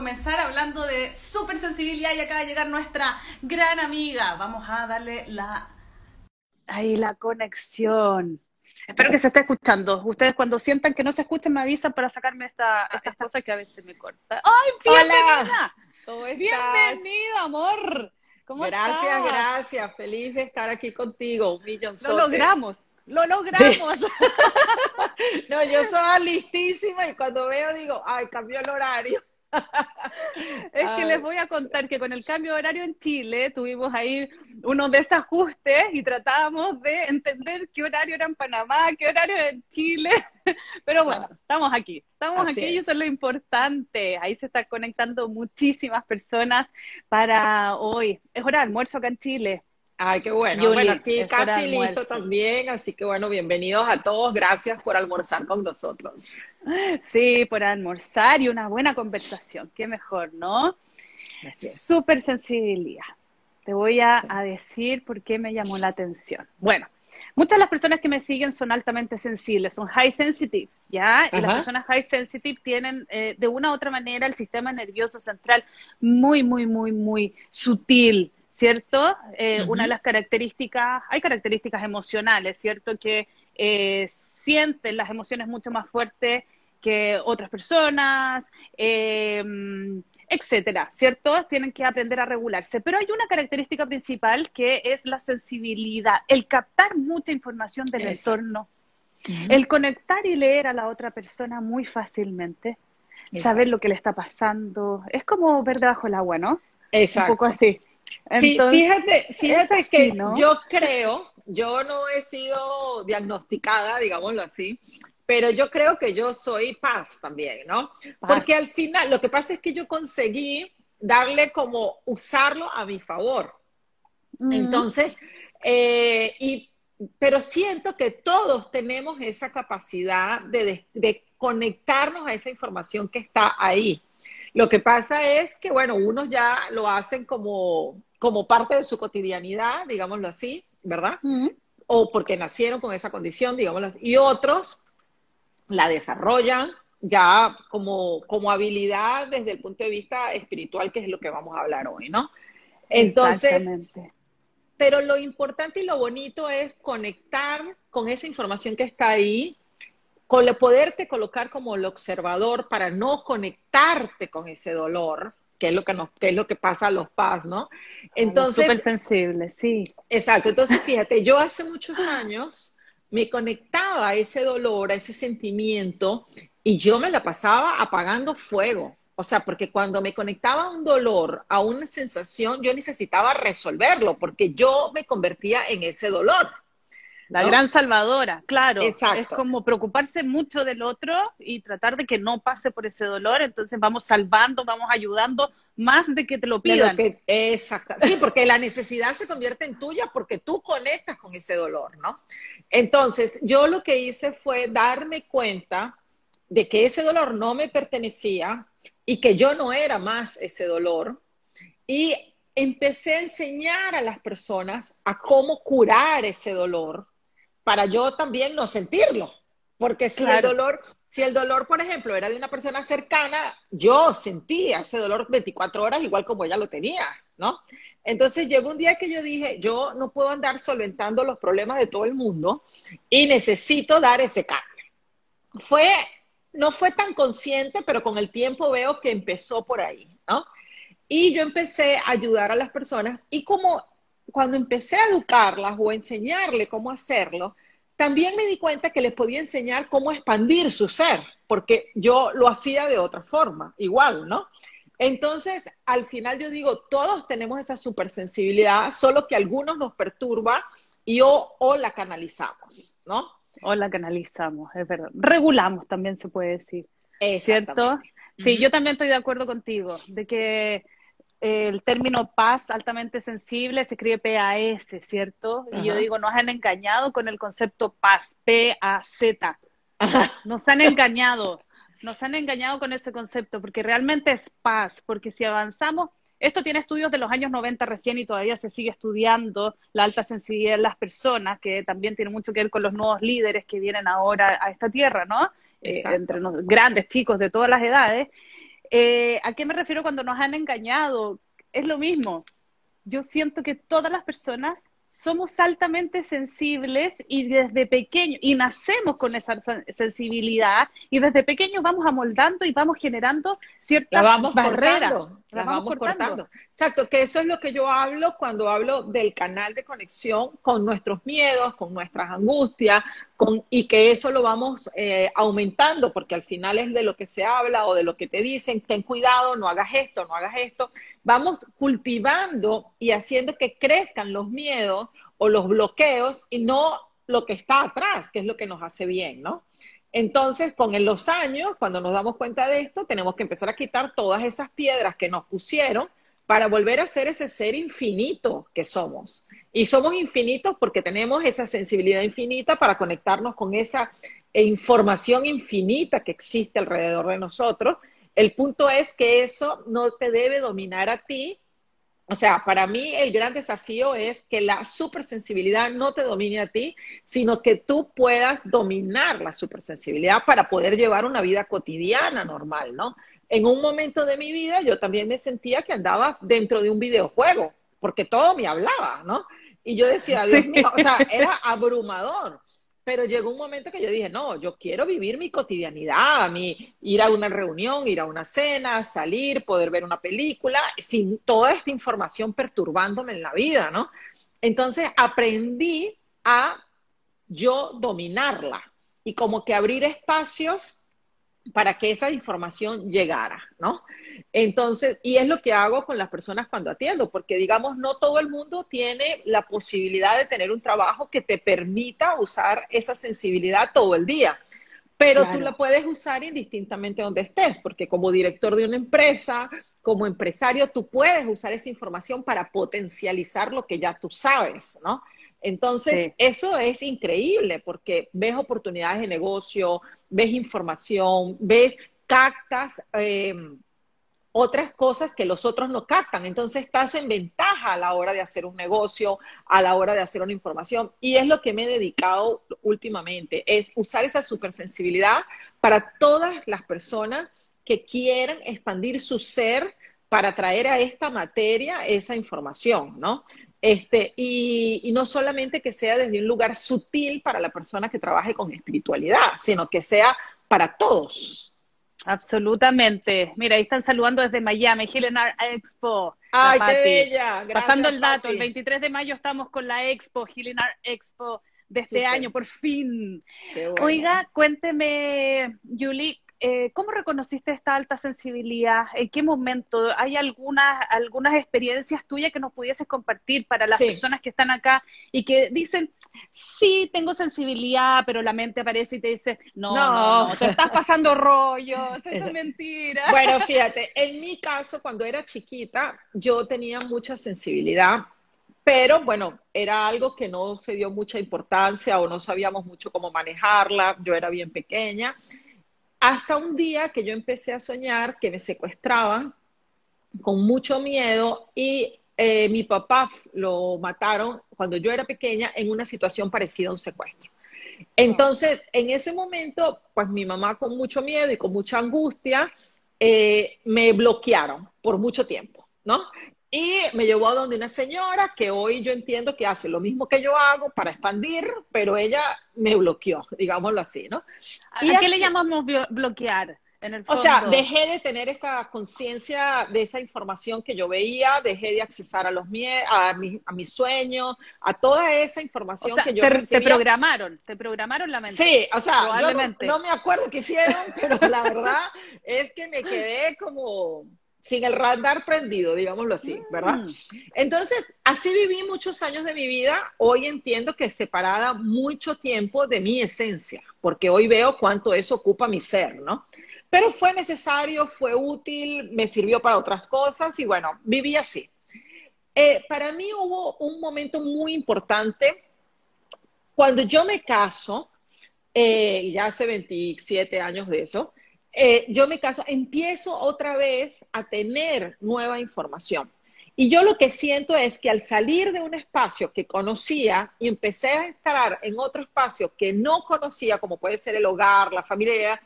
comenzar hablando de super sensibilidad y acaba de llegar nuestra gran amiga. Vamos a darle la... Ahí la conexión. Espero que se esté escuchando. Ustedes cuando sientan que no se escuchen me avisan para sacarme esta, estas cosas que a veces me cortan. ¡Ay, bienvenida! ¿Cómo estás? Bienvenida, amor. ¿Cómo gracias, estás? gracias. Feliz de estar aquí contigo. Un millón Lo logramos. Lo logramos. Sí. no, yo soy listísima y cuando veo digo, ay, cambió el horario. es que les voy a contar que con el cambio de horario en Chile tuvimos ahí unos desajustes y tratábamos de entender qué horario era en Panamá, qué horario era en Chile. Pero bueno, estamos aquí, estamos Así aquí y es. eso es lo importante. Ahí se están conectando muchísimas personas para hoy. Es hora de almuerzo acá en Chile. Ay, qué bueno. Yuli, bueno, aquí casi listo también, así que bueno, bienvenidos a todos. Gracias por almorzar con nosotros. Sí, por almorzar y una buena conversación. Qué mejor, ¿no? Súper sensibilidad. Te voy a, a decir por qué me llamó la atención. Bueno, muchas de las personas que me siguen son altamente sensibles, son high sensitive, ¿ya? Y las personas high sensitive tienen eh, de una u otra manera el sistema nervioso central muy, muy, muy, muy sutil, ¿cierto? Eh. Una de las características, hay características emocionales, ¿cierto? Que eh, sienten las emociones mucho más fuertes que otras personas, eh, etcétera, ¿cierto? Tienen que aprender a regularse. Pero hay una característica principal que es la sensibilidad, el captar mucha información del entorno, el conectar y leer a la otra persona muy fácilmente, saber lo que le está pasando. Es como ver debajo del agua, ¿no? Exacto. Un poco así. Sí, fíjate, fíjate así, que ¿no? yo creo, yo no he sido diagnosticada, digámoslo así, pero yo creo que yo soy paz también, ¿no? Paz. Porque al final, lo que pasa es que yo conseguí darle como usarlo a mi favor. Mm, Entonces, eh, y, pero siento que todos tenemos esa capacidad de, de- de conectarnos a esa información que está ahí. Lo que pasa es que, bueno, unos ya lo hacen como, como parte de su cotidianidad, digámoslo así, ¿verdad? O porque nacieron con esa condición, digámoslo así. Y otros la desarrollan ya como, como habilidad desde el punto de vista espiritual, que es lo que vamos a hablar hoy, ¿no? Entonces, exactamente. pero lo importante y lo bonito es conectar con esa información que está ahí, con el poderte colocar como el observador para no conectarte con ese dolor, que es lo que nos, que es lo que pasa a los paz, ¿no? Entonces, Súper sensible, sí. Exacto, entonces fíjate, yo hace muchos años me conectaba a ese dolor, a ese sentimiento, y yo me la pasaba apagando fuego. O sea, porque cuando me conectaba a un dolor, a una sensación, yo necesitaba resolverlo, porque yo me convertía en ese dolor. La ¿no? gran salvadora, claro. Exacto. Es como preocuparse mucho del otro y tratar de que no pase por ese dolor. Entonces vamos salvando, vamos ayudando más de que te lo pidan. que- exacto. Sí, porque la necesidad se convierte en tuya porque tú conectas con ese dolor, ¿no? Entonces, yo lo que hice fue darme cuenta de que ese dolor no me pertenecía y que yo no era más ese dolor. Y empecé a enseñar a las personas a cómo curar ese dolor para yo también no sentirlo. Porque si el Claro. dolor, si el dolor, por ejemplo, era de una persona cercana, yo sentía ese dolor 24 horas igual como ella lo tenía, ¿no? Entonces llegó un día que yo dije, yo no puedo andar solventando los problemas de todo el mundo y necesito dar ese cambio. Fue, no fue tan consciente, pero con el tiempo veo que empezó por ahí, ¿no? Y yo empecé a ayudar a las personas y como cuando empecé a educarlas o a enseñarle cómo hacerlo, también me di cuenta que les podía enseñar cómo expandir su ser, porque yo lo hacía de otra forma, igual, ¿no? Entonces, al final yo digo, todos tenemos esa supersensibilidad, solo que algunos nos perturba y o, o la canalizamos, ¿no? O la canalizamos, es verdad. Regulamos también se puede decir, ¿cierto? Sí, Ujú. yo también estoy de acuerdo contigo, de que el término paz altamente sensible se escribe P-A-S, ¿cierto? Y yo digo, nos han engañado con el concepto paz, P-A-Z. Nos han engañado, nos han engañado con ese concepto, porque realmente es paz, porque si avanzamos, esto tiene estudios de los años 90 recién y todavía se sigue estudiando la alta sensibilidad en las personas, que también tiene mucho que ver con los nuevos líderes que vienen ahora a esta tierra, ¿no? Eh, entre los grandes chicos de todas las edades. Eh, ¿A qué me refiero cuando nos han engañado? Es lo mismo. Yo siento que todas las personas somos altamente sensibles y desde pequeño, y nacemos con esa sensibilidad, y desde pequeños vamos amoldando y vamos generando ciertas vamos barreras. la vamos, cortando. Exacto, que eso es lo que yo hablo cuando hablo del canal de conexión con nuestros miedos, con nuestras angustias, y que eso lo vamos eh, aumentando, porque al final es de lo que se habla o de lo que te dicen, ten cuidado, no hagas esto, no hagas esto. Vamos cultivando y haciendo que crezcan los miedos o los bloqueos y no lo que está atrás, que es lo que nos hace bien, ¿no? Entonces, con los años, cuando nos damos cuenta de esto, tenemos que empezar a quitar todas esas piedras que nos pusieron para volver a ser ese ser infinito que somos. Y somos infinitos porque tenemos esa sensibilidad infinita para conectarnos con esa información infinita que existe alrededor de nosotros. El punto es que eso no te debe dominar a ti. O sea, para mí el gran desafío es que la supersensibilidad no te domine a ti, sino que tú puedas dominar la supersensibilidad para poder llevar una vida cotidiana normal, ¿no? En un momento de mi vida yo también me sentía que andaba dentro de un videojuego, porque todo me hablaba, ¿no? Y yo decía, Dios mío, o sea, era abrumador. Pero llegó un momento que yo dije, no, yo quiero vivir mi cotidianidad, mi, ir a una reunión, ir a una cena, salir, poder ver una película, sin toda esta información perturbándome en la vida, ¿no? Entonces aprendí a yo dominarla y como que abrir espacios para que esa información llegara, ¿no? Entonces, y es lo que hago con las personas cuando atiendo, porque digamos, no todo el mundo tiene la posibilidad de tener un trabajo que te permita usar esa sensibilidad todo el día, pero tú la puedes usar indistintamente donde estés, porque como director de una empresa, como empresario, tú puedes usar esa información para potencializar lo que ya tú sabes, ¿no? Entonces, eso es increíble porque ves oportunidades de negocio, ves información, ves, captas eh, otras cosas que los otros no captan. Entonces, estás en ventaja a la hora de hacer un negocio, a la hora de hacer una información. Y es lo que me he dedicado últimamente, es usar esa supersensibilidad para todas las personas que quieran expandir su ser para traer a esta materia esa información, ¿no? Este, y, no solamente que sea desde un lugar sutil para la persona que trabaje con espiritualidad, sino que sea para todos. Absolutamente. Mira, ahí están saludando desde Miami, Helena Expo. ¡Ay, qué bella! Pasando el dato, el 23 de mayo estamos con la Expo, Helena Expo de este año, por fin. Oiga, cuénteme, Julie, eh, ¿cómo reconociste esta alta sensibilidad? ¿En qué momento? ¿Hay algunas, algunas experiencias tuyas que nos pudieses compartir para las personas que están acá y que dicen, sí, tengo sensibilidad, pero la mente aparece y te dice, no, no, no, te estás pasando rollos, eso es mentira. Bueno, fíjate, en mi caso, cuando era chiquita, yo tenía mucha sensibilidad pero bueno, era algo que no se dio mucha importancia o no sabíamos mucho cómo manejarla, yo era bien pequeña hasta un día que yo empecé a soñar que me secuestraban con mucho miedo y eh, mi papá lo mataron cuando yo era pequeña en una situación parecida a un secuestro. Entonces, en ese momento, pues mi mamá con mucho miedo y con mucha angustia, eh, me bloquearon por mucho tiempo, ¿no? Y me llevó a donde una señora que hoy yo entiendo que hace lo mismo que yo hago para expandir, pero ella me bloqueó, digámoslo así, ¿no? ¿A, qué le llamamos bloquear? En el O sea, dejé de tener esa conciencia de esa información que yo veía, dejé de accesar a los a, a mis sueños, a toda esa información que yo te, recibía. te programaron, te programaron la mente. Sí, o sea, no, no me acuerdo qué hicieron, pero la verdad es que me quedé como sin el radar prendido, digámoslo así, ¿verdad? Mm. Entonces, así viví muchos años de mi vida. Hoy entiendo que separada mucho tiempo de mi esencia, porque hoy veo cuánto eso ocupa mi ser, ¿no? Pero fue necesario, fue útil, me sirvió para otras cosas y bueno, viví así. Eh, para mí hubo un momento muy importante cuando yo me caso, eh, ya hace 27 años de eso, eh, yo me caso, empiezo otra vez a tener nueva información. Y yo lo que siento es que al salir de un espacio que conocía y empecé a entrar en otro espacio que no conocía, como puede ser el hogar, la familia,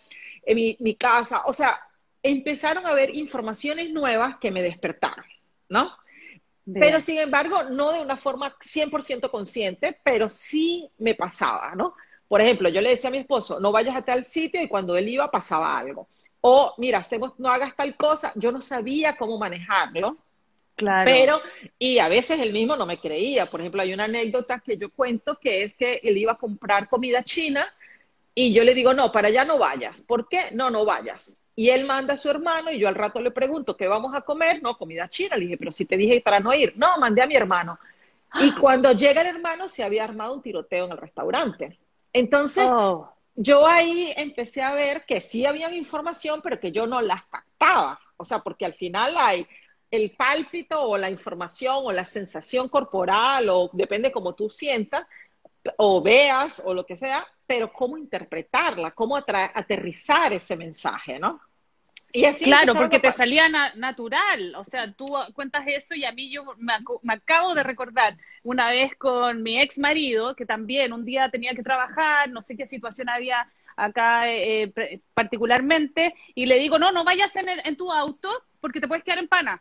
eh, mi, mi casa, o sea, empezaron a haber informaciones nuevas que me despertaron, ¿no? Pero sin embargo, no de una forma 100% consciente, pero sí me pasaba, ¿no? Por ejemplo, yo le decía a mi esposo, no vayas a tal sitio y cuando él iba pasaba algo. O, mira, hacemos, no hagas tal cosa, yo no sabía cómo manejarlo. Claro. Pero, y a veces él mismo no me creía. Por ejemplo, hay una anécdota que yo cuento que es que él iba a comprar comida china y yo le digo, no, para allá no vayas. ¿Por qué? No, no vayas. Y él manda a su hermano y yo al rato le pregunto, ¿qué vamos a comer? No, comida china. Le dije, pero si te dije para no ir. No, mandé a mi hermano. Y cuando llega el hermano, se había armado un tiroteo en el restaurante. Entonces, oh. yo ahí empecé a ver que sí había información, pero que yo no las captaba. O sea, porque al final hay el pálpito o la información o la sensación corporal o depende como tú sientas o veas o lo que sea, pero cómo interpretarla, cómo aterrizar ese mensaje, ¿no? Y así claro, porque te salía natural, o sea, tú cuentas eso y a mí yo me, acabo de recordar una vez con mi ex marido, que también un día tenía que trabajar, no sé qué situación había acá eh, particularmente, y le digo, no, no vayas en, en, tu auto porque te puedes quedar en pana,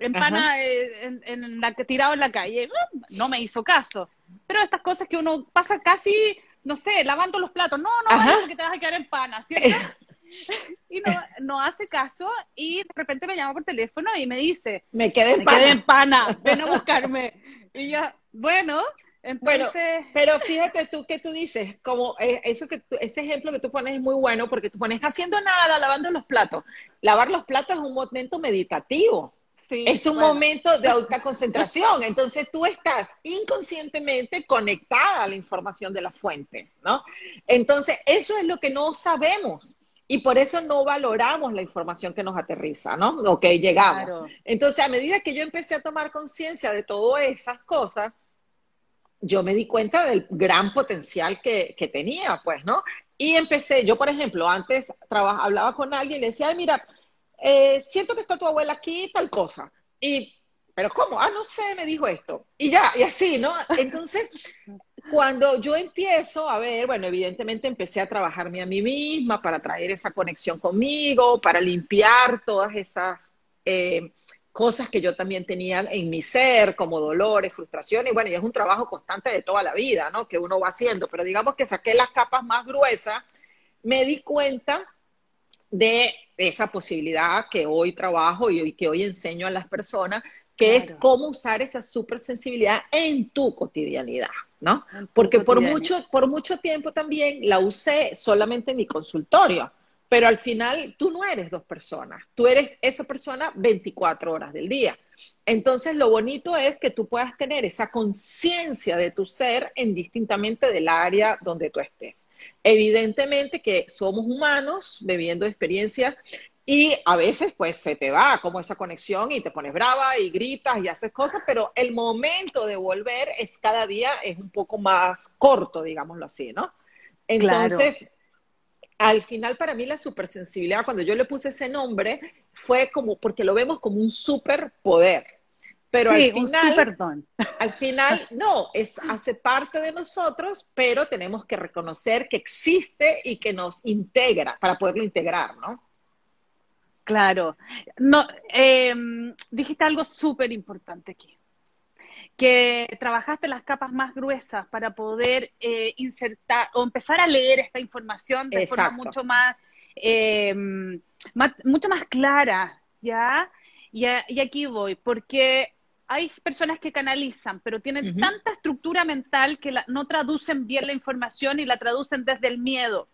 en pana eh, en, en, la, tirado en la calle. No me hizo caso. Pero estas cosas que uno pasa casi, no sé, lavando los platos, no, no vayas porque te vas a quedar en pana, ¿cierto? y no, no, hace caso y de repente me llama por teléfono y me dice, me quedé en, pana. ven a buscarme. y ya, bueno, entonces... pero fíjate tú que tú dices, como eh, eso que ese ejemplo que tú pones es muy bueno porque tú pones haciendo nada, lavando los platos. Lavar los platos es un momento meditativo. es un momento de alta concentración. Entonces tú estás inconscientemente conectada a la información de la fuente, ¿no? Entonces eso es lo que no sabemos. Y por eso no valoramos la información que nos aterriza, ¿no? O que llegamos. Entonces, a medida que yo empecé a tomar conciencia de todas esas cosas, yo me di cuenta del gran potencial que, tenía, pues, ¿no? Y empecé, yo por ejemplo, antes hablaba con alguien y le decía, Ay, mira, eh, siento que está tu abuela aquí, tal cosa. Y, pero ¿cómo? Ah, no sé, me dijo esto. Y ya, y así, ¿no? Entonces, cuando yo empiezo a ver, bueno, evidentemente empecé a trabajarme a mí misma para traer esa conexión conmigo, para limpiar todas esas eh, cosas que yo también tenía en mi ser, como dolores, frustraciones, y bueno, y es un trabajo constante de toda la vida, ¿no? Que uno va haciendo, pero digamos que saqué las capas más gruesas, me di cuenta de esa posibilidad que hoy trabajo y que hoy enseño a las personas, que es cómo usar esa supersensibilidad en tu cotidianidad. ¿no? Porque por mucho, por mucho tiempo también la usé solamente en mi consultorio, pero al final tú no eres dos personas, tú eres esa persona 24 horas del día. Entonces lo bonito es que tú puedas tener esa conciencia de tu ser indistintamente del área donde tú estés. Evidentemente que somos humanos bebiendo experiencias y a veces pues se te va como esa conexión y te pones brava y gritas y haces cosas, pero el momento de volver es cada día es un poco más corto, digámoslo así, ¿no? Entonces, al final para mí la supersensibilidad, cuando yo le puse ese nombre, fue como, porque lo vemos como un superpoder. Pero al final, un al final, no, es, hace parte de nosotros, pero tenemos que reconocer que existe y que nos integra para poderlo integrar, ¿no? Claro. No, em, dijiste algo súper importante aquí, que trabajaste las capas más gruesas para poder eh, insertar o empezar a leer esta información de forma mucho más, em, mucho más clara, ¿ya? Y, aquí voy, porque hay personas que canalizan, pero tienen tanta estructura mental que no traducen bien la información y la traducen desde el miedo.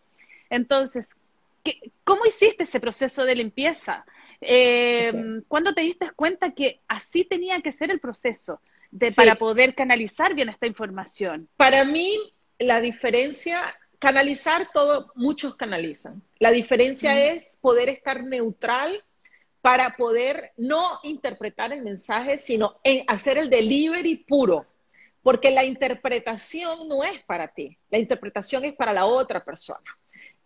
Entonces, ¿Cómo hiciste ese proceso de limpieza? Eh, ¿Cuándo te diste cuenta que así tenía que ser el proceso de, para poder canalizar bien esta información? Para mí, la diferencia, canalizar todo, muchos canalizan. La diferencia es poder estar neutral para poder no interpretar el mensaje, sino en hacer el delivery puro. Porque la interpretación no es para ti, la interpretación es para la otra persona.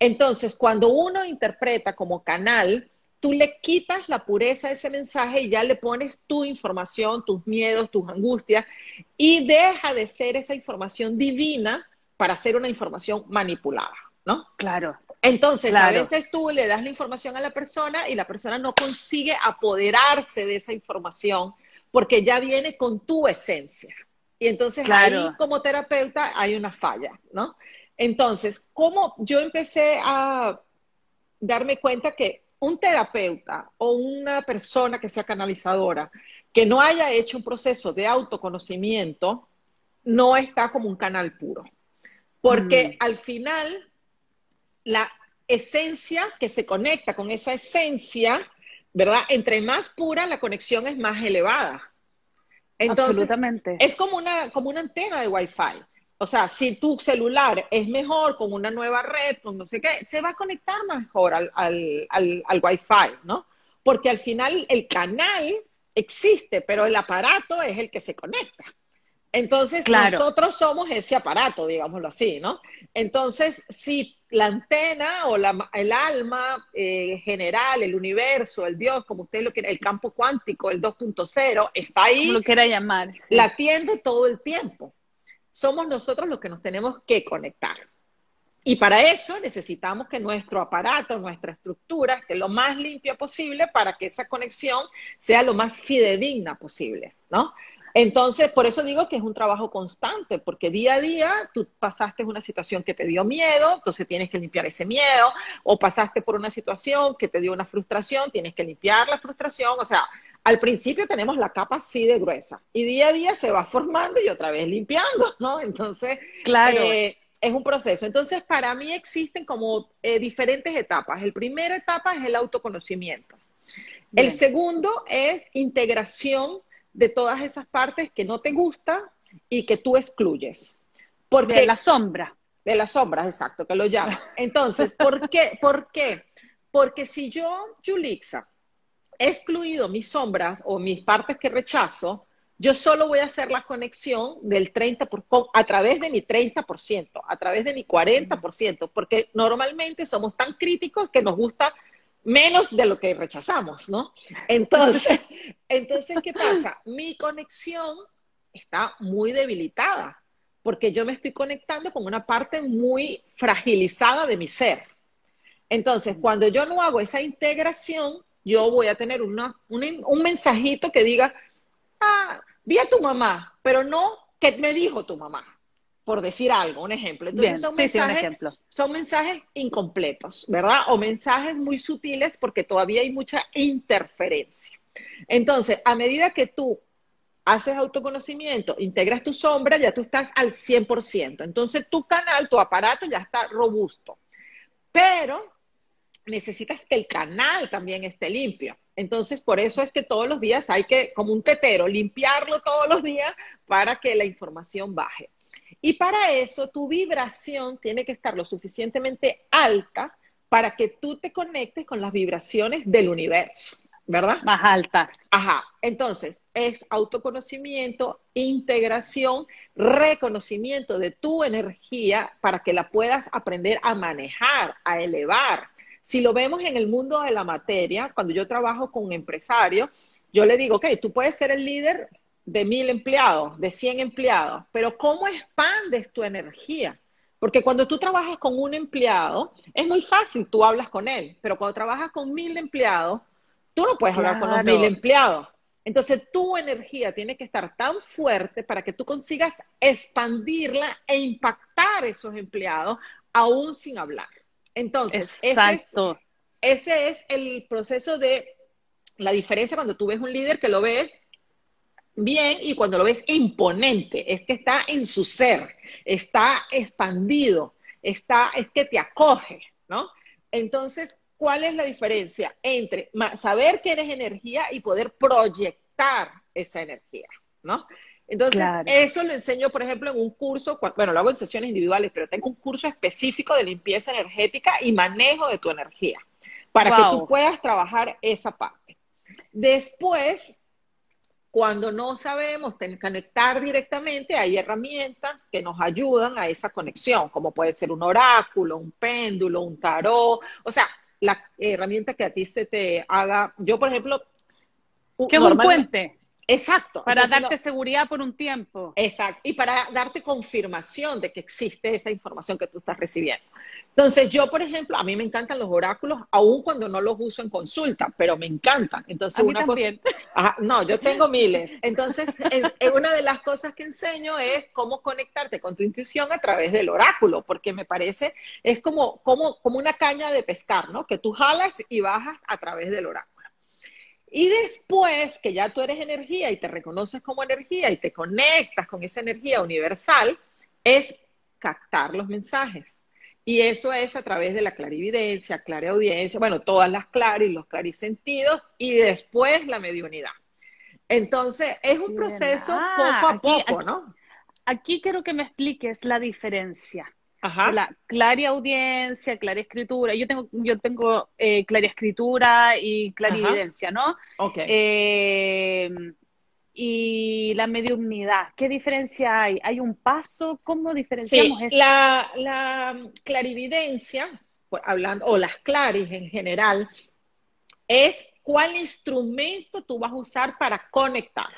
Entonces, cuando uno interpreta como canal, tú le quitas la pureza a ese mensaje y ya le pones tu información, tus miedos, tus angustias, y deja de ser esa información divina para ser una información manipulada. ¿no? Claro. Entonces, a veces tú le das la información a la persona y la persona no consigue apoderarse de esa información porque ya viene con tu esencia. Y entonces ahí como terapeuta hay una falla, ¿no? Entonces, ¿cómo yo empecé a darme cuenta que un terapeuta o una persona que sea canalizadora que no haya hecho un proceso de autoconocimiento no está como un canal puro? Porque mm. al final la esencia que se conecta con esa esencia, ¿verdad? Entre más pura, la conexión es más elevada. Entonces, es como una, como una antena de Wi-Fi. O sea, si tu celular es mejor con una nueva red, con no sé qué, se va a conectar mejor al, al, al, al Wi-Fi, ¿no? Porque al final el canal existe, pero el aparato es el que se conecta. Entonces, nosotros somos ese aparato, digámoslo así, ¿no? Entonces, si la antena o la, el alma eh, general, el universo, el Dios, como usted lo quiera, el campo cuántico, el 2.0, está ahí. Como lo quiera llamar. Latiendo todo el tiempo. Somos nosotros los que nos tenemos que conectar. Y para eso necesitamos que nuestro aparato, nuestra estructura esté lo más limpia posible para que esa conexión sea lo más fidedigna posible, ¿no? Entonces, por eso digo que es un trabajo constante, porque día a día tú pasaste una situación que te dio miedo, entonces tienes que limpiar ese miedo, o pasaste por una situación que te dio una frustración, tienes que limpiar la frustración, o sea, al principio tenemos la capa así de gruesa y día a día se va formando y otra vez limpiando, ¿no? Entonces, claro. Eh, es un proceso. Entonces, para mí existen como eh, diferentes etapas. El primera etapa es el autoconocimiento. El segundo es integración de todas esas partes que no te gustan y que tú excluyes. Porque, de la sombra. De las sombras, exacto, que lo llaman. Entonces, ¿por qué? ¿Por qué? Porque si yo, Julixa, he excluido mis sombras o mis partes que rechazo, yo solo voy a hacer la conexión del 30 por, a través de mi 30%, a través de mi 40%, porque normalmente somos tan críticos que nos gusta menos de lo que rechazamos, ¿no? Entonces, entonces, ¿qué pasa? Mi conexión está muy debilitada, porque yo me estoy conectando con una parte muy fragilizada de mi ser. Entonces, cuando yo no hago esa integración, yo voy a tener una, un, mensajito que diga, ah, vi a tu mamá, pero no, ¿qué me dijo tu mamá? por decir algo, un ejemplo. Entonces son, mensajes, son mensajes incompletos, ¿verdad? O mensajes muy sutiles porque todavía hay mucha interferencia. Entonces, a medida que tú haces autoconocimiento, integras tu sombra, ya tú estás al 100%. Entonces, tu canal, tu aparato ya está robusto. Pero necesitas que el canal también esté limpio. Entonces, por eso es que todos los días hay que, como un tetero, limpiarlo todos los días para que la información baje. Y para eso tu vibración tiene que estar lo suficientemente alta para que tú te conectes con las vibraciones del universo, ¿verdad? Más altas. Ajá. Entonces, es autoconocimiento, integración, reconocimiento de tu energía para que la puedas aprender a manejar, a elevar. Si lo vemos en el mundo de la materia, cuando yo trabajo con un empresario, yo le digo, ok, tú puedes ser el líder de mil empleados, de cien empleados, pero ¿cómo expandes tu energía? Porque cuando tú trabajas con un empleado, es muy fácil, tú hablas con él, pero cuando trabajas con mil empleados, tú no puedes hablar con los mil empleados. Entonces tu energía tiene que estar tan fuerte para que tú consigas expandirla e impactar esos empleados aún sin hablar. Entonces, Exacto. ese es el proceso de la diferencia cuando tú ves un líder que lo ves bien y cuando lo ves imponente, es que está en su ser, está expandido, está, es que te acoge, ¿no? Entonces, ¿cuál es la diferencia entre saber que eres energía y poder proyectar esa energía, ¿no? Entonces, eso lo enseño, por ejemplo, en un curso, bueno, lo hago en sesiones individuales, pero tengo un curso específico de limpieza energética y manejo de tu energía, para que tú puedas trabajar esa parte. Después, cuando no sabemos conectar directamente, hay herramientas que nos ayudan a esa conexión, como puede ser un oráculo, un péndulo, un tarot, o sea, la herramienta que a ti se te haga, yo por ejemplo... ¿Qué es un puente? Exacto. Para darte seguridad por un tiempo. Exacto. Y para darte confirmación de que existe esa información que tú estás recibiendo. Entonces, yo, por ejemplo, a mí me encantan los oráculos, aun cuando no los uso en consulta, pero me encantan. Entonces, a mí una también. cosa. no, yo tengo miles. Entonces, una de las cosas que enseño es cómo conectarte con tu intuición a través del oráculo, porque me parece, es como, como, como una caña de pescar, ¿no? Que tú jalas y bajas a través del oráculo. Y después que ya tú eres energía y te reconoces como energía y te conectas con esa energía universal, es captar los mensajes. Y eso es a través de la clarividencia, clareaudiencia, bueno, todas las claris, los clarisentidos y después la mediunidad. Entonces, es un proceso ah, poco a poco, ¿no? Aquí quiero que me expliques la diferencia. Ajá. La clara audiencia, clara escritura. Yo tengo, yo tengo eh, clara escritura y clarividencia, ¿no? Ok. Eh, y la mediumnidad, ¿qué diferencia hay? ¿Hay un paso? ¿Cómo diferenciamos eso? La, la clarividencia, hablando, o las claris en general, es cuál instrumento tú vas a usar para conectar.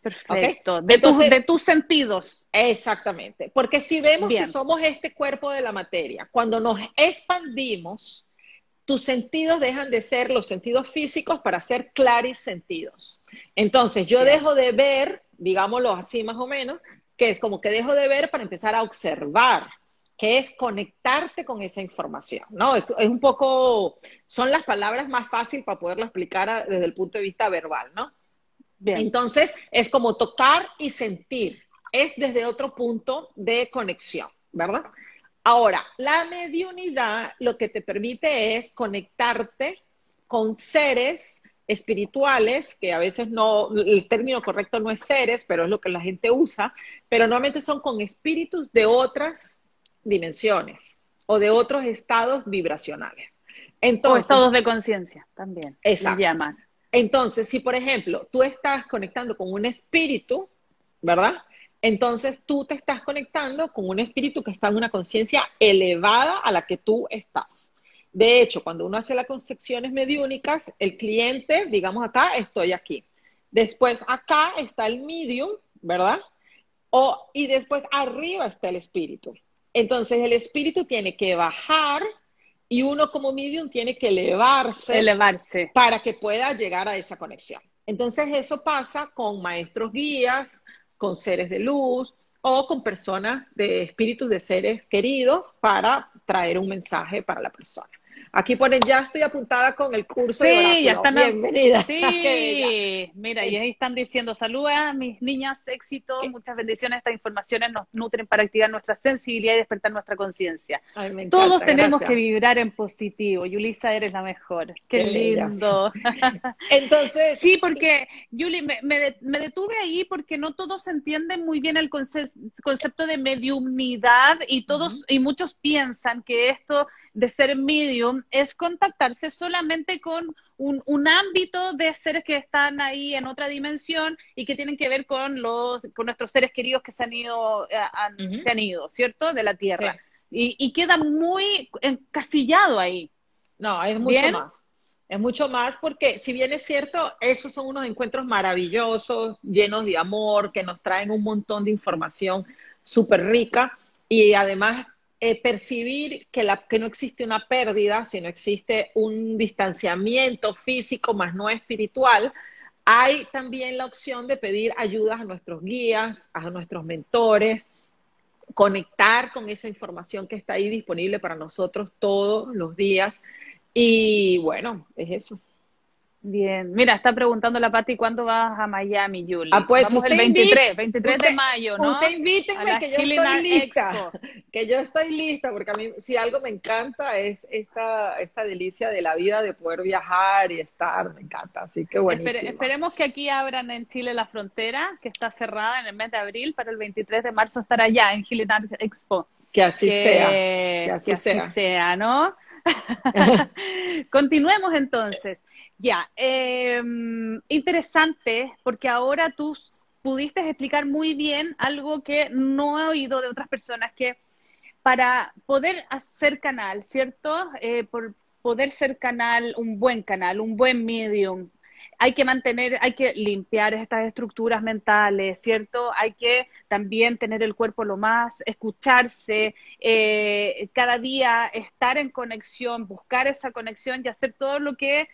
Perfecto. De, tus, de tus sentidos. Exactamente. Porque si vemos que somos este cuerpo de la materia, cuando nos expandimos, tus sentidos dejan de ser los sentidos físicos para ser claris sentidos. Entonces, yo dejo de ver, digámoslo así más o menos, que es como que dejo de ver para empezar a observar, que es conectarte con esa información, ¿no? Es, es un poco, son las palabras más fáciles para poderlo explicar desde el punto de vista verbal, ¿no? Entonces, es como tocar y sentir. Es desde otro punto de conexión, ¿verdad? Ahora, la mediunidad lo que te permite es conectarte con seres espirituales, que a veces no, el término correcto no es seres, pero es lo que la gente usa, pero normalmente son con espíritus de otras dimensiones o de otros estados vibracionales. Entonces, o estados de conciencia también. Exacto. llaman. Entonces, si por ejemplo tú estás conectando con un espíritu, ¿verdad? Entonces tú te estás conectando con un espíritu que está en una conciencia elevada a la que tú estás. De hecho, cuando uno hace las concepciones mediúnicas, el cliente, digamos acá, estoy aquí. Después acá está el medium, ¿verdad? O, y después arriba está el espíritu. Entonces el espíritu tiene que bajar y uno como medium tiene que elevarse, elevarse para que pueda llegar a esa conexión. Entonces eso pasa con maestros guías, con seres de luz o con personas de espíritus de seres queridos para traer un mensaje para la persona. Aquí ponen, ya estoy apuntada con el curso sí, de ya están. Bienvenida. Sí, mira, y ahí están diciendo, saluda a mis niñas, éxito, muchas bendiciones. Estas informaciones nos nutren para activar nuestra sensibilidad y despertar nuestra conciencia. Todos tenemos que vibrar en positivo. Yulisa, eres la mejor. Qué, lindo. Entonces. sí, porque, Yuli, me, me, detuve ahí porque no todos entienden muy bien el concepto de mediumnidad y todos, y muchos piensan que esto de ser medium es contactarse solamente con un, un, ámbito de seres que están ahí en otra dimensión y que tienen que ver con los con nuestros seres queridos que se han ido eh, se han ido cierto de la tierra. Y, y, queda muy encasillado ahí. No es mucho más. Es mucho más porque si bien es cierto esos son unos encuentros maravillosos llenos de amor que nos traen un montón de información súper rica y además eh, percibir que, la, que no existe una pérdida, sino existe un distanciamiento físico más no espiritual, hay también la opción de pedir ayudas a nuestros guías, a nuestros mentores, conectar con esa información que está ahí disponible para nosotros todos los días. Y bueno, es eso. Bien, mira, está preguntando la Pati cuándo vas a Miami, Julie. Ah, pues Vamos el 23, 23 de mayo, ¿no? Usted invítenme que yo estoy lista, que yo estoy lista, porque a mí si algo me encanta es esta, esta delicia de la vida, de poder viajar y estar, me encanta, así que bueno. esperemos que aquí abran en Chile la frontera, que está cerrada en el mes de abril, para el 23 de marzo estar allá en Gilinar Expo. Que así sea, que. Así sea, ¿no? Continuemos entonces. Ya, em, interesante, porque ahora tú pudiste explicar muy bien algo que no he oído de otras personas, que para poder hacer canal, ¿cierto? Eh, por poder ser canal, un buen canal, un buen medium, hay que mantener, hay que limpiar estas estructuras mentales, ¿cierto? Hay que también tener el cuerpo lo más, escucharse, eh, cada día estar en conexión, buscar esa conexión y hacer todo lo que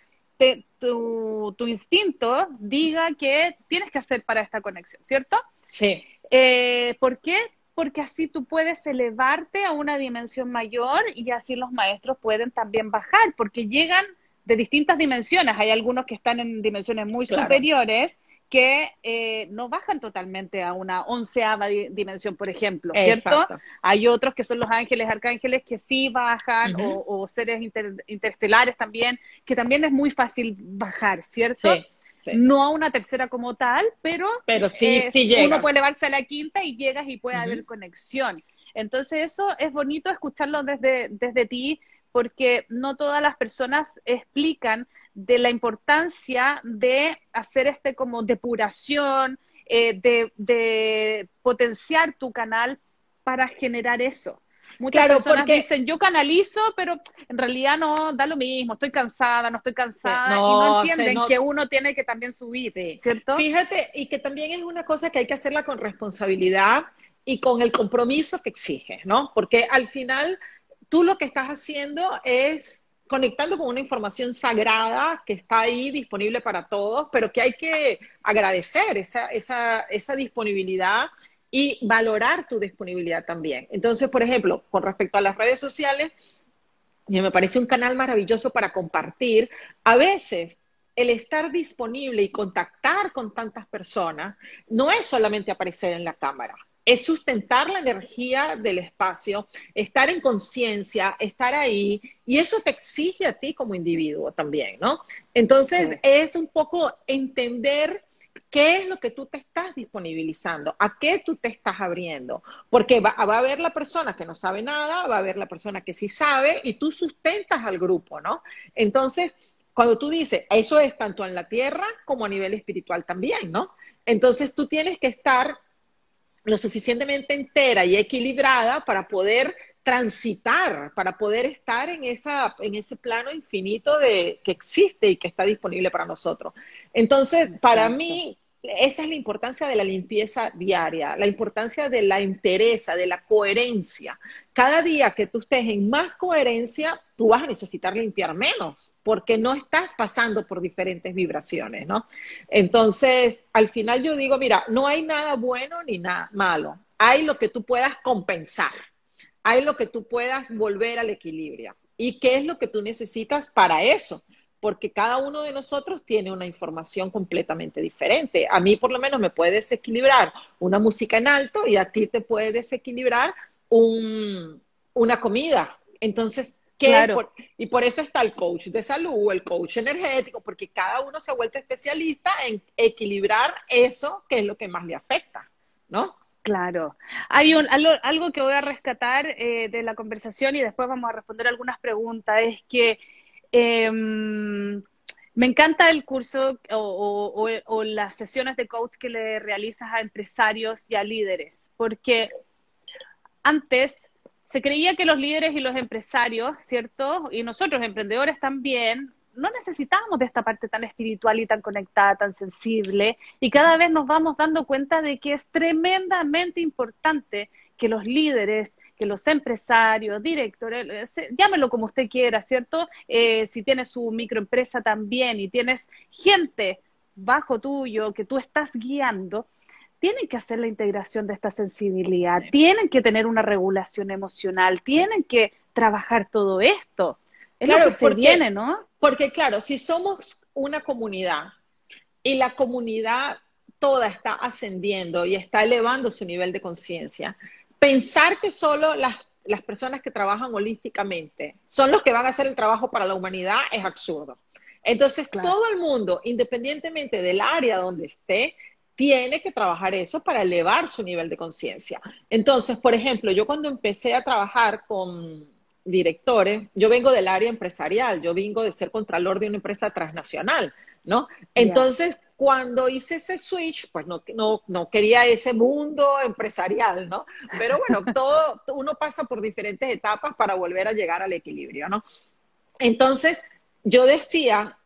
tu, tu, instinto diga que tienes que hacer para esta conexión, ¿cierto? Sí. Eh, ¿Por qué? Porque así tú puedes elevarte a una dimensión mayor y así los maestros pueden también bajar, porque llegan de distintas dimensiones. Hay algunos que están en dimensiones muy superiores que eh, no bajan totalmente a una onceava dimensión, por ejemplo, ¿cierto? Hay otros que son los ángeles, arcángeles, que sí bajan, o, seres interestelares también, que también es muy fácil bajar, ¿cierto? No a una tercera como tal, pero, pero sí, uno puede elevarse a la quinta y llegas y puede haber conexión. Entonces eso es bonito escucharlo desde, desde ti, porque no todas las personas explican de la importancia de hacer este como depuración, eh, de, potenciar tu canal para generar eso. Muchas personas dicen, yo canalizo, pero en realidad no, da lo mismo, estoy cansada, no estoy cansada, y no entienden que uno tiene que también subir, ¿cierto? Fíjate, y que también es una cosa que hay que hacerla con responsabilidad y con el compromiso que exige, ¿no? Porque al final tú lo que estás haciendo es conectando con una información sagrada que está ahí disponible para todos, pero que hay que agradecer esa, esa, esa disponibilidad y valorar tu disponibilidad también. Entonces, por ejemplo, con respecto a las redes sociales, me parece un canal maravilloso para compartir. A veces el estar disponible y contactar con tantas personas no es solamente aparecer en la cámara es sustentar la energía del espacio, estar en conciencia, estar ahí, y eso te exige a ti como individuo también, ¿no? Entonces es un poco entender qué es lo que tú te estás disponibilizando, a qué tú te estás abriendo, porque va, va, a haber la persona que no sabe nada, va a haber la persona que sí sabe, y tú sustentas al grupo, ¿no? Entonces, cuando tú dices, eso es tanto en la tierra como a nivel espiritual también, ¿no? Entonces tú tienes que estar lo suficientemente entera y equilibrada para poder transitar, para poder estar en, esa, en ese plano infinito de, que existe y que está disponible para nosotros. Entonces, para mí, esa es la importancia de la limpieza diaria, la importancia de la entereza, de la coherencia. Cada día que tú estés en más coherencia, tú vas a necesitar limpiar menos, porque no estás pasando por diferentes vibraciones, ¿no? Entonces, al final yo digo, mira, no hay nada bueno ni nada malo, hay lo que tú puedas compensar, hay lo que tú puedas volver al equilibrio. ¿Y qué es lo que tú necesitas para eso? Porque cada uno de nosotros tiene una información completamente diferente. A mí por lo menos me puede desequilibrar una música en alto y a ti te puede desequilibrar una comida. Entonces, ¿qué? y por eso está el coach de salud, el coach energético, porque cada uno se ha vuelto especialista en equilibrar eso que es lo que más le afecta, ¿no? Claro. Hay un, algo, que voy a rescatar eh, de la conversación y después vamos a responder algunas preguntas, es que Em, me encanta el curso o, las sesiones de coach que le realizas a empresarios y a líderes, porque antes se creía que los líderes y los empresarios, ¿cierto? Y nosotros emprendedores también, no necesitábamos de esta parte tan espiritual y tan conectada, tan sensible, y cada vez nos vamos dando cuenta de que es tremendamente importante que los líderes que los empresarios, directores, llámelo como usted quiera, ¿cierto? Eh, si tienes su microempresa también y tienes gente bajo tuyo que tú estás guiando, tienen que hacer la integración de esta sensibilidad, tienen que tener una regulación emocional, tienen que trabajar todo esto. Es lo que se viene, ¿no? Porque claro, si somos una comunidad y la comunidad toda está ascendiendo y está elevando su nivel de conciencia, pensar que solo las, personas que trabajan holísticamente son los que van a hacer el trabajo para la humanidad es absurdo. Entonces, todo el mundo, independientemente del área donde esté, tiene que trabajar eso para elevar su nivel de conciencia. Entonces, por ejemplo, yo cuando empecé a trabajar con directores, yo vengo del área empresarial, yo vengo de ser contralor de una empresa transnacional, ¿no? Entonces, cuando hice ese switch, pues no, no, no quería ese mundo empresarial, ¿no? Pero bueno, todo, uno pasa por diferentes etapas para volver a llegar al equilibrio, ¿no? Entonces, yo decía,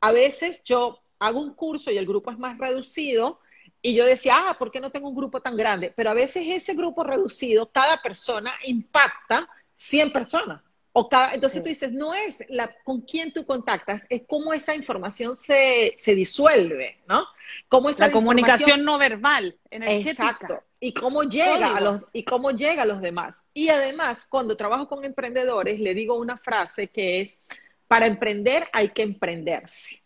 a veces yo hago un curso y el grupo es más reducido, y yo decía, ah, ¿por qué no tengo un grupo tan grande? Pero a veces ese grupo reducido, cada persona impacta 100 personas. O cada, entonces tú dices, no es la, con quién tú contactas, es cómo esa información se, se disuelve, ¿no? Cómo esa la comunicación no verbal, energética. Exacto. Y cómo llega a los, y cómo llega a los demás. Y además, cuando trabajo con emprendedores, le digo una frase que es, para emprender hay que emprenderse.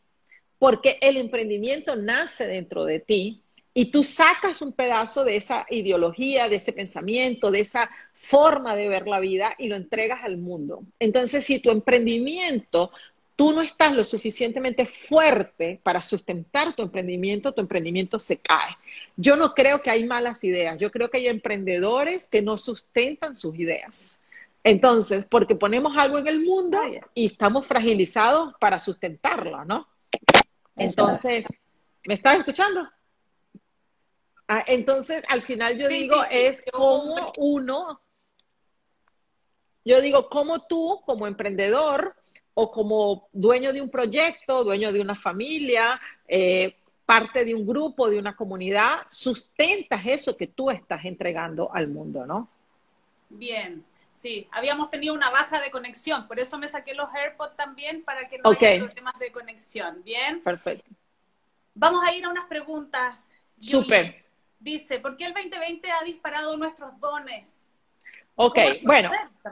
Porque el emprendimiento nace dentro de ti, y tú sacas un pedazo de esa ideología, de ese pensamiento, de esa forma de ver la vida y lo entregas al mundo. Entonces, si tu emprendimiento, tú no estás lo suficientemente fuerte para sustentar tu emprendimiento, tu emprendimiento se cae. Yo no creo que hay malas ideas, yo creo que hay emprendedores que no sustentan sus ideas. Entonces, porque ponemos algo en el mundo y estamos fragilizados para sustentarlo, ¿no? Entonces, ¿me estás escuchando? Ah, entonces, al final yo digo, es como uno, yo digo, como tú, como emprendedor o como dueño de un proyecto, dueño de una familia, eh, parte de un grupo, de una comunidad, sustentas eso que tú estás entregando al mundo, ¿no? Bien, sí, habíamos tenido una baja de conexión, por eso me saqué los AirPods también para que no haya problemas de conexión, ¿bien? Perfecto. Vamos a ir a unas preguntas. Súper. Dice, ¿por qué el 2020 ha disparado nuestros dones? Ok, bueno,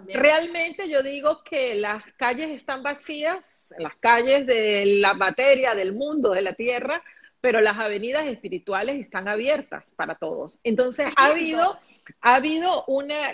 realmente yo digo que las calles están vacías, las calles de la materia, del mundo, de la tierra, pero las avenidas espirituales están abiertas para todos. Entonces ha habido, ha habido una,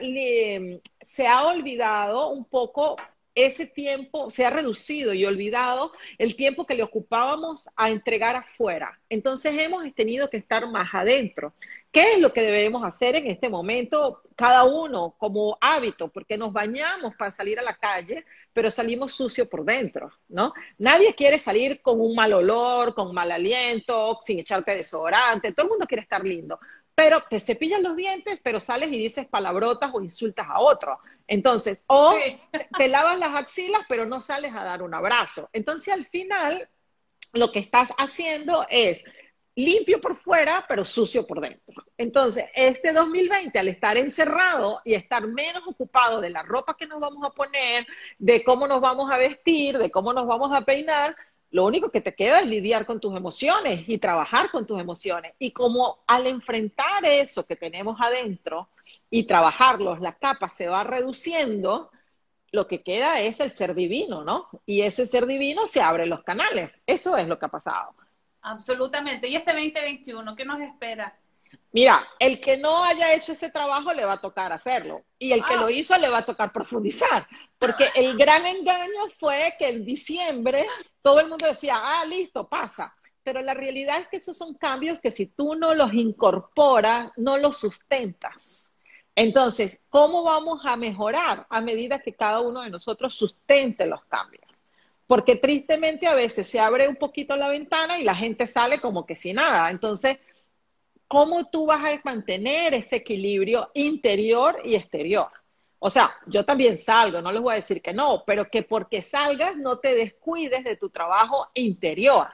se ha olvidado un poco ese tiempo se ha reducido y olvidado el tiempo que le ocupábamos a entregar afuera. Entonces hemos tenido que estar más adentro. ¿Qué es lo que debemos hacer en este momento? Cada uno como hábito, porque nos bañamos para salir a la calle, pero salimos sucios por dentro, ¿no? Nadie quiere salir con un mal olor, con mal aliento, sin echarte desodorante. Todo el mundo quiere estar lindo pero te cepillas los dientes, pero sales y dices palabrotas o insultas a otro. Entonces, o te lavas las axilas, pero no sales a dar un abrazo. Entonces, al final, lo que estás haciendo es limpio por fuera, pero sucio por dentro. Entonces, este 2020, al estar encerrado y estar menos ocupado de la ropa que nos vamos a poner, de cómo nos vamos a vestir, de cómo nos vamos a peinar, lo único que te queda es lidiar con tus emociones y trabajar con tus emociones. Y como al enfrentar eso que tenemos adentro y trabajarlos, la capa se va reduciendo, lo que queda es el ser divino, ¿no? Y ese ser divino se abre los canales. Eso es lo que ha pasado. Absolutamente. ¿Y este 2021 qué nos espera? Mira, el que no haya hecho ese trabajo le va a tocar hacerlo y el que lo ah. hizo le va a tocar profundizar, porque el gran engaño fue que en diciembre todo el mundo decía, ah, listo, pasa, pero la realidad es que esos son cambios que si tú no los incorporas, no los sustentas. Entonces, ¿cómo vamos a mejorar a medida que cada uno de nosotros sustente los cambios? Porque tristemente a veces se abre un poquito la ventana y la gente sale como que sin nada. Entonces, ¿cómo tú vas a mantener ese equilibrio interior y exterior? O sea, yo también salgo, no les voy a decir que no, pero que porque salgas no te descuides de tu trabajo interior.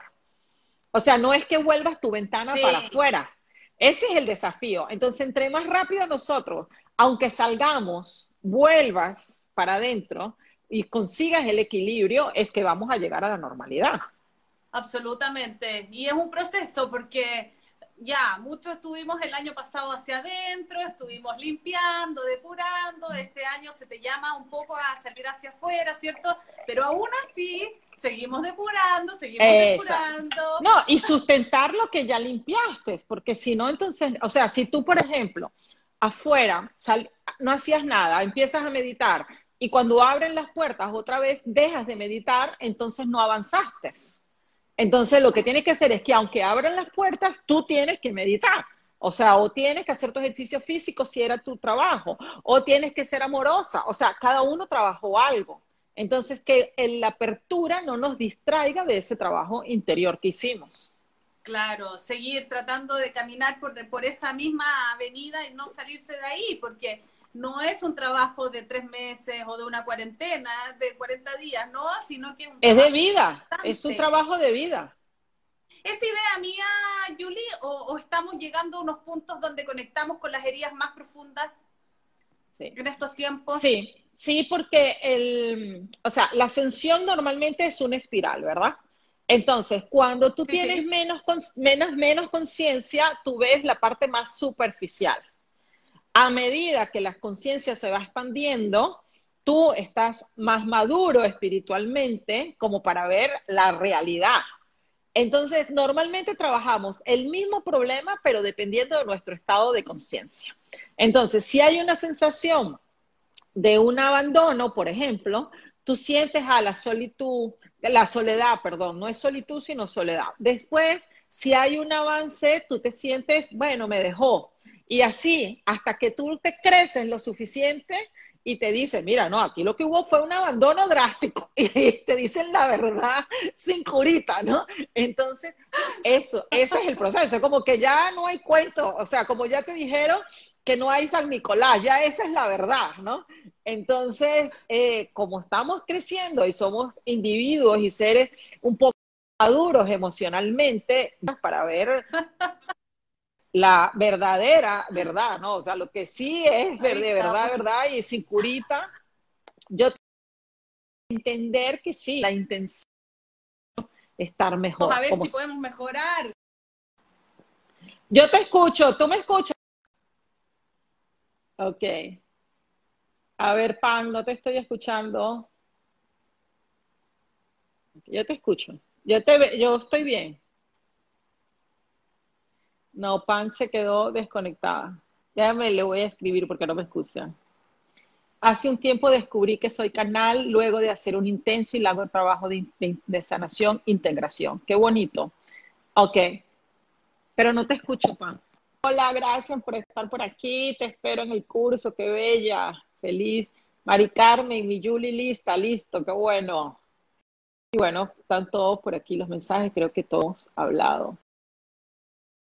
O sea, no es que vuelvas tu ventana para afuera. Ese es el desafío. Entonces, entre más rápido nosotros, aunque salgamos, vuelvas para adentro y consigas el equilibrio, es que vamos a llegar a la normalidad. Absolutamente. Y es un proceso porque ya, muchos estuvimos el año pasado hacia adentro, estuvimos limpiando, depurando, este año se te llama un poco a salir hacia afuera, ¿cierto? Pero aún así, seguimos depurando, seguimos depurando. No, y sustentar lo que ya limpiaste, porque si no, entonces, o sea, si tú, por ejemplo, afuera no hacías nada, empiezas a meditar y cuando abren las puertas otra vez dejas de meditar, entonces no avanzaste. Entonces, lo que tienes que hacer es que aunque abran las puertas, tú tienes que meditar. O sea, o tienes que hacer tu ejercicio físico si era tu trabajo, o tienes que ser amorosa. O sea, cada uno trabajó algo. Entonces, que la apertura no nos distraiga de ese trabajo interior que hicimos. Claro, seguir tratando de caminar por, por esa misma avenida y no salirse de ahí, porque no es un trabajo de tres meses o de una cuarentena, de 40 días, no, sino que es, es de vida, es un trabajo de vida. ¿Es idea mía, Julie, o, o, estamos llegando a unos puntos donde conectamos con las heridas más profundas sí. en estos tiempos? Sí, sí, porque el, o sea, la ascensión normalmente es una espiral, ¿verdad? Entonces, cuando tú sí, tienes sí. menos, menos, menos conciencia, tú ves la parte más superficial. A medida que la conciencia se va expandiendo, tú estás más maduro espiritualmente como para ver la realidad. Entonces, normalmente trabajamos el mismo problema, pero dependiendo de nuestro estado de conciencia. Entonces, si hay una sensación de un abandono, por ejemplo, tú sientes a la solitud, la soledad, perdón, no es solitud, sino soledad. Después, si hay un avance, tú te sientes, bueno, me dejó. Y así, hasta que tú te creces lo suficiente y te dicen, mira, no, aquí lo que hubo fue un abandono drástico. Y te dicen la verdad sin curita, ¿no? Entonces, eso, ese es el proceso. Es como que ya no hay cuento. O sea, como ya te dijeron que no hay San Nicolás, ya esa es la verdad, ¿no? Entonces, eh, como estamos creciendo y somos individuos y seres un poco maduros emocionalmente, para ver la verdadera verdad, ¿no? O sea, lo que sí es de verdad, verdad y sin curita, yo entender que sí, la intención es estar mejor. Vamos a ver si podemos mejorar. Yo te escucho, ¿tú me escuchas? Ok. A ver, Pan, no te estoy escuchando. Yo te escucho. Yo, te, yo estoy bien. No, Pan se quedó desconectada. Déjame, le voy a escribir porque no me escucha. Hace un tiempo descubrí que soy canal luego de hacer un intenso y largo trabajo de, de, de sanación, integración. Qué bonito. Ok. Pero no te escucho, Pan. Hola, gracias por estar por aquí. Te espero en el curso. Qué bella. Feliz. Mari Carmen, mi Julie lista, listo. Qué bueno. Y bueno, están todos por aquí los mensajes. Creo que todos hablado.